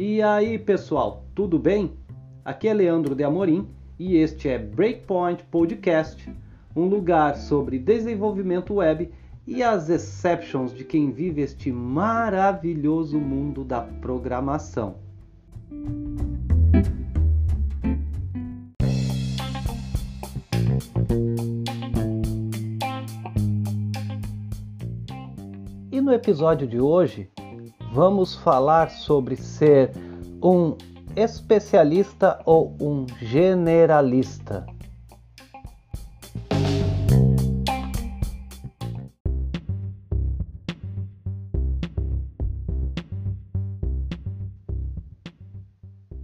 E aí, pessoal, tudo bem? Aqui é Leandro de Amorim e este é Breakpoint Podcast, um lugar sobre desenvolvimento web e as exceptions de quem vive este maravilhoso mundo da programação. E no episódio de hoje, vamos falar sobre ser um especialista ou um generalista.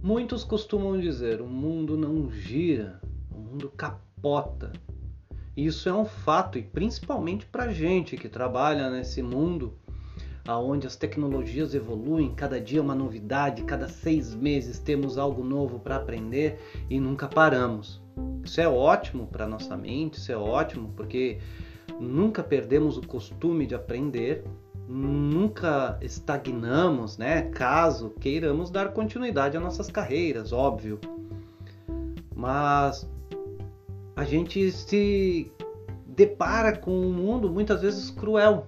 Muitos costumam dizer: o mundo não gira, o mundo capota. Isso é um fato, e principalmente para gente que trabalha nesse mundo aonde as tecnologias evoluem, cada dia uma novidade, cada seis meses temos algo novo para aprender e nunca paramos. Isso é ótimo para nossa mente, isso é ótimo porque nunca perdemos o costume de aprender, nunca estagnamos, né? Caso queiramos dar continuidade às nossas carreiras, óbvio. Mas a gente se depara com um mundo muitas vezes cruel,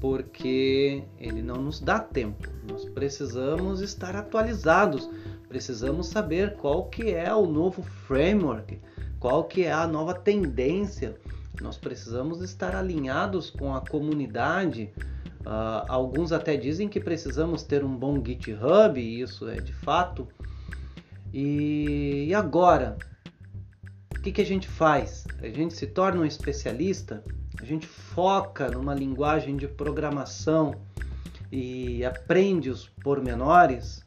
porque ele não nos dá tempo. Nós precisamos estar atualizados, precisamos saber qual que é o novo framework, qual que é a nova tendência. Nós precisamos estar alinhados com a comunidade. Uh, alguns até dizem que precisamos ter um bom GitHub, e isso é de fato. E, e agora, o que, que a gente faz? A gente se torna um especialista? A gente foca numa linguagem de programação e aprende os pormenores,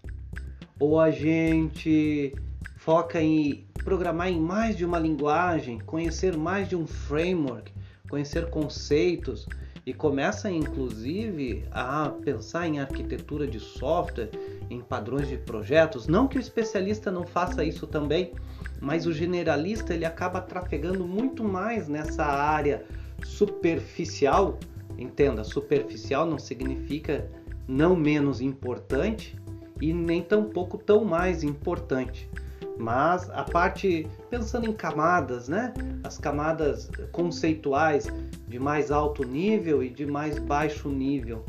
ou a gente foca em programar em mais de uma linguagem, conhecer mais de um framework, conhecer conceitos e começa inclusive a pensar em arquitetura de software, em padrões de projetos. Não que o especialista não faça isso também, mas o generalista ele acaba trafegando muito mais nessa área superficial, entenda, superficial não significa não menos importante e nem tampouco tão mais importante. Mas a parte pensando em camadas, né? As camadas conceituais de mais alto nível e de mais baixo nível.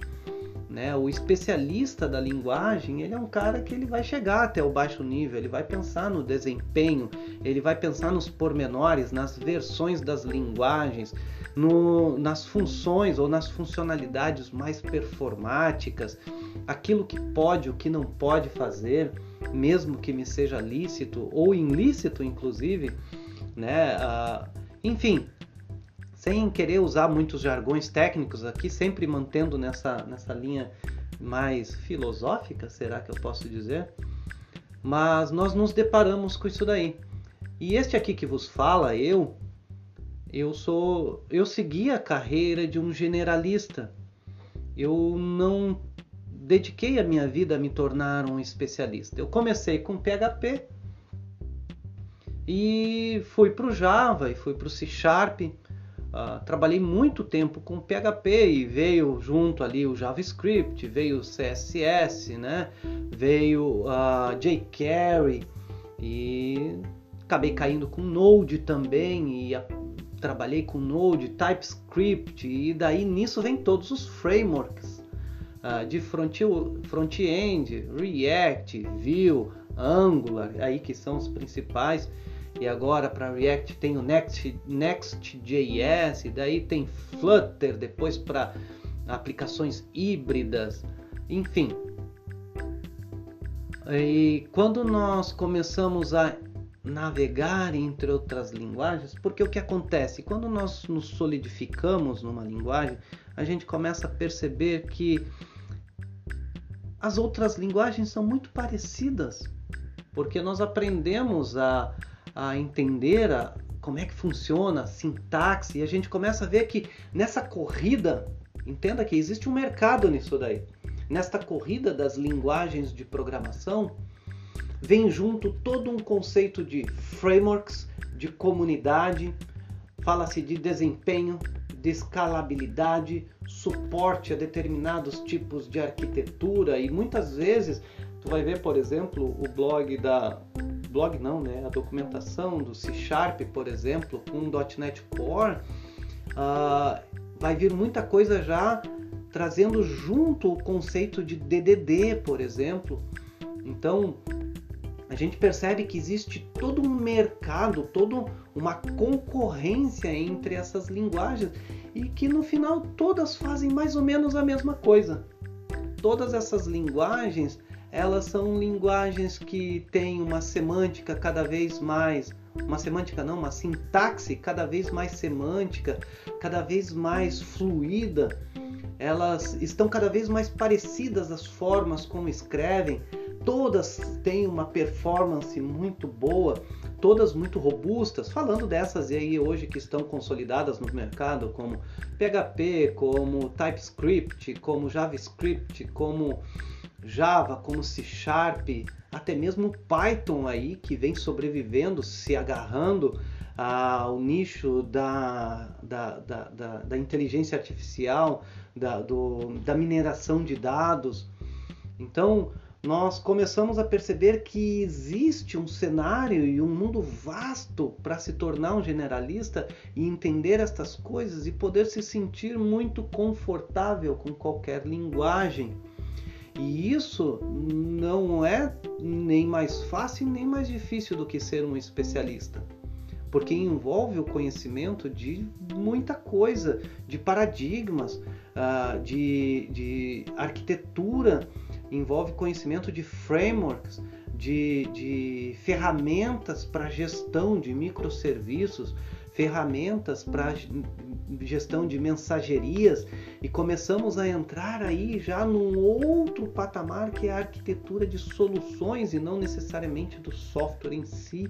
Né? O especialista da linguagem, ele é um cara que ele vai chegar até o baixo nível, ele vai pensar no desempenho, ele vai pensar nos pormenores, nas versões das linguagens, no, nas funções ou nas funcionalidades mais performáticas, aquilo que pode, o que não pode fazer, mesmo que me seja lícito ou ilícito, inclusive, né? Ah, enfim, sem querer usar muitos jargões técnicos aqui, sempre mantendo nessa, nessa linha mais filosófica, será que eu posso dizer? Mas nós nos deparamos com isso daí. E este aqui que vos fala, eu, eu sou eu segui a carreira de um generalista. Eu não dediquei a minha vida a me tornar um especialista. Eu comecei com PHP e fui para o Java e fui para o C Sharp. Uh, trabalhei muito tempo com PHP e veio junto ali o JavaScript, veio o CSS, né? veio uh, jQuery e acabei caindo com Node também e trabalhei com Node, TypeScript e daí nisso vem todos os frameworks uh, de front-end, React, Vue, Angular, aí que são os principais. E agora para React tem o Next, Next.js, daí tem Flutter, depois para aplicações híbridas, enfim. E quando nós começamos a navegar entre outras linguagens, porque o que acontece? Quando nós nos solidificamos numa linguagem, a gente começa a perceber que as outras linguagens são muito parecidas, porque nós aprendemos a, a entender a, como é que funciona a sintaxe e a gente começa a ver que nessa corrida, entenda que existe um mercado nisso daí. Nesta corrida das linguagens de programação, vem junto todo um conceito de frameworks, de comunidade, fala-se de desempenho, de escalabilidade, suporte a determinados tipos de arquitetura e muitas vezes tu vai ver, por exemplo, o blog da blog não, né? A documentação do C Sharp, por exemplo, com .NET Core, uh, vai vir muita coisa já trazendo junto o conceito de DDD, por exemplo. Então, a gente percebe que existe todo um mercado, toda uma concorrência entre essas linguagens e que no final todas fazem mais ou menos a mesma coisa. Todas essas linguagens, elas são linguagens que têm uma semântica cada vez mais, uma semântica não, uma sintaxe cada vez mais semântica, cada vez mais fluida. Elas estão cada vez mais parecidas as formas como escrevem, todas têm uma performance muito boa, todas muito robustas, falando dessas aí hoje que estão consolidadas no mercado, como PHP, como TypeScript, como JavaScript, como Java, como C Sharp, até mesmo Python aí que vem sobrevivendo, se agarrando ao nicho da, da, da, da, da inteligência artificial, da, do, da mineração de dados. Então, nós começamos a perceber que existe um cenário e um mundo vasto para se tornar um generalista e entender estas coisas e poder se sentir muito confortável com qualquer linguagem. E isso não é nem mais fácil nem mais difícil do que ser um especialista porque envolve o conhecimento de muita coisa, de paradigmas, uh, de, de arquitetura, envolve conhecimento de frameworks, de, de ferramentas para gestão de microserviços, ferramentas para gestão de mensagerias e começamos a entrar aí já num outro patamar que é a arquitetura de soluções e não necessariamente do software em si.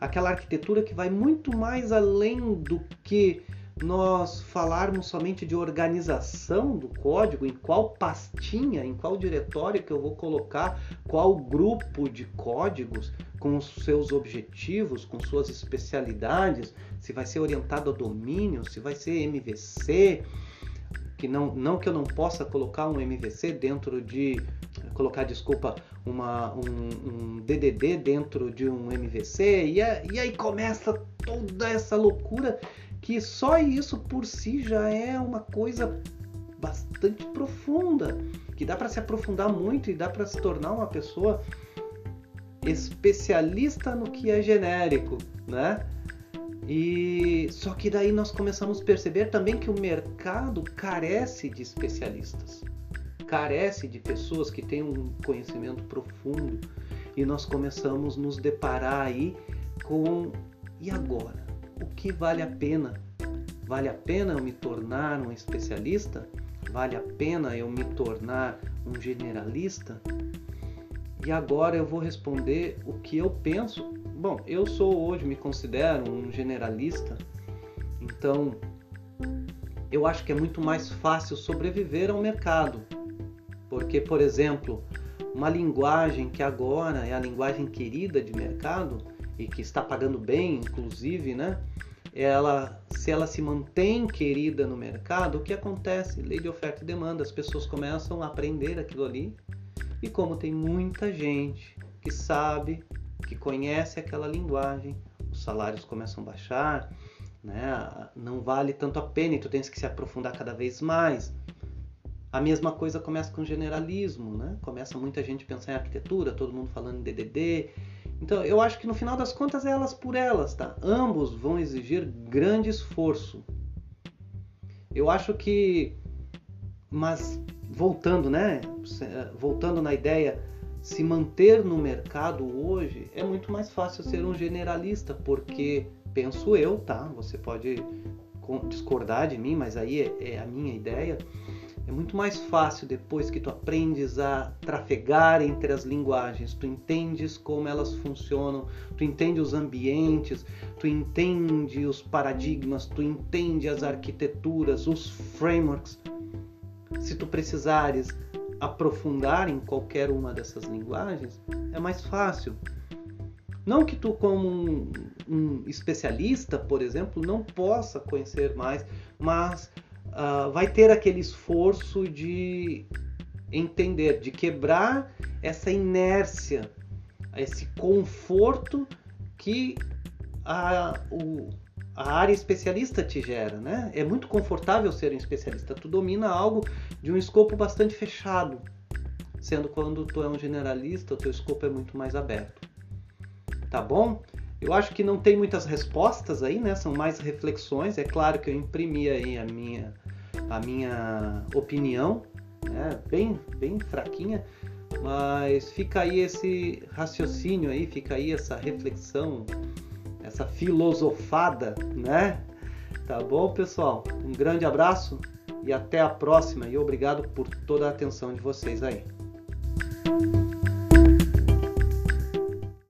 Aquela arquitetura que vai muito mais além do que nós falarmos somente de organização do código, em qual pastinha, em qual diretório que eu vou colocar qual grupo de códigos com os seus objetivos, com suas especialidades, se vai ser orientado a domínio, se vai ser MVC, que não, não que eu não possa colocar um MVC dentro de colocar, desculpa, uma, um, um DDD dentro de um MVC, e, e aí começa toda essa loucura que só isso por si já é uma coisa bastante profunda, que dá para se aprofundar muito e dá para se tornar uma pessoa especialista no que é genérico, né? E só que daí nós começamos a perceber também que o mercado carece de especialistas carece de pessoas que têm um conhecimento profundo e nós começamos a nos deparar aí com e agora? O que vale a pena? Vale a pena eu me tornar um especialista? Vale a pena eu me tornar um generalista? E agora eu vou responder o que eu penso. Bom, eu sou hoje, me considero um generalista, então eu acho que é muito mais fácil sobreviver ao mercado porque, por exemplo, uma linguagem que agora é a linguagem querida de mercado e que está pagando bem, inclusive, né? Ela, se ela se mantém querida no mercado, o que acontece? Lei de oferta e demanda, as pessoas começam a aprender aquilo ali. E como tem muita gente que sabe, que conhece aquela linguagem, os salários começam a baixar, né? Não vale tanto a pena e tu tens que se aprofundar cada vez mais. A mesma coisa começa com generalismo, né? Começa muita gente pensar em arquitetura, todo mundo falando em DDD. Então, eu acho que no final das contas é elas por elas, tá? Ambos vão exigir grande esforço. Eu acho que, mas voltando, né? Voltando na ideia, se manter no mercado hoje é muito mais fácil ser um generalista, porque penso eu, tá? Você pode discordar de mim, mas aí é, é a minha ideia é muito mais fácil depois que tu aprendes a trafegar entre as linguagens, tu entendes como elas funcionam, tu entende os ambientes, tu entende os paradigmas, tu entende as arquiteturas, os frameworks. Se tu precisares aprofundar em qualquer uma dessas linguagens, é mais fácil. Não que tu, como um, um especialista, por exemplo, não possa conhecer mais, mas uh, vai ter aquele esforço de entender, de quebrar essa inércia, esse conforto que a, o, a área especialista te gera, né? É muito confortável ser um especialista. Tu domina algo de um escopo bastante fechado, sendo quando tu é um generalista, o teu escopo é muito mais aberto. Tá bom? Eu acho que não tem muitas respostas aí, né? São mais reflexões. É claro que eu imprimi aí a minha, a minha opinião, né? bem, bem fraquinha, mas fica aí esse raciocínio aí, fica aí essa reflexão essa filosofada, né? Tá bom, pessoal? Um grande abraço e até a próxima e obrigado por toda a atenção de vocês aí.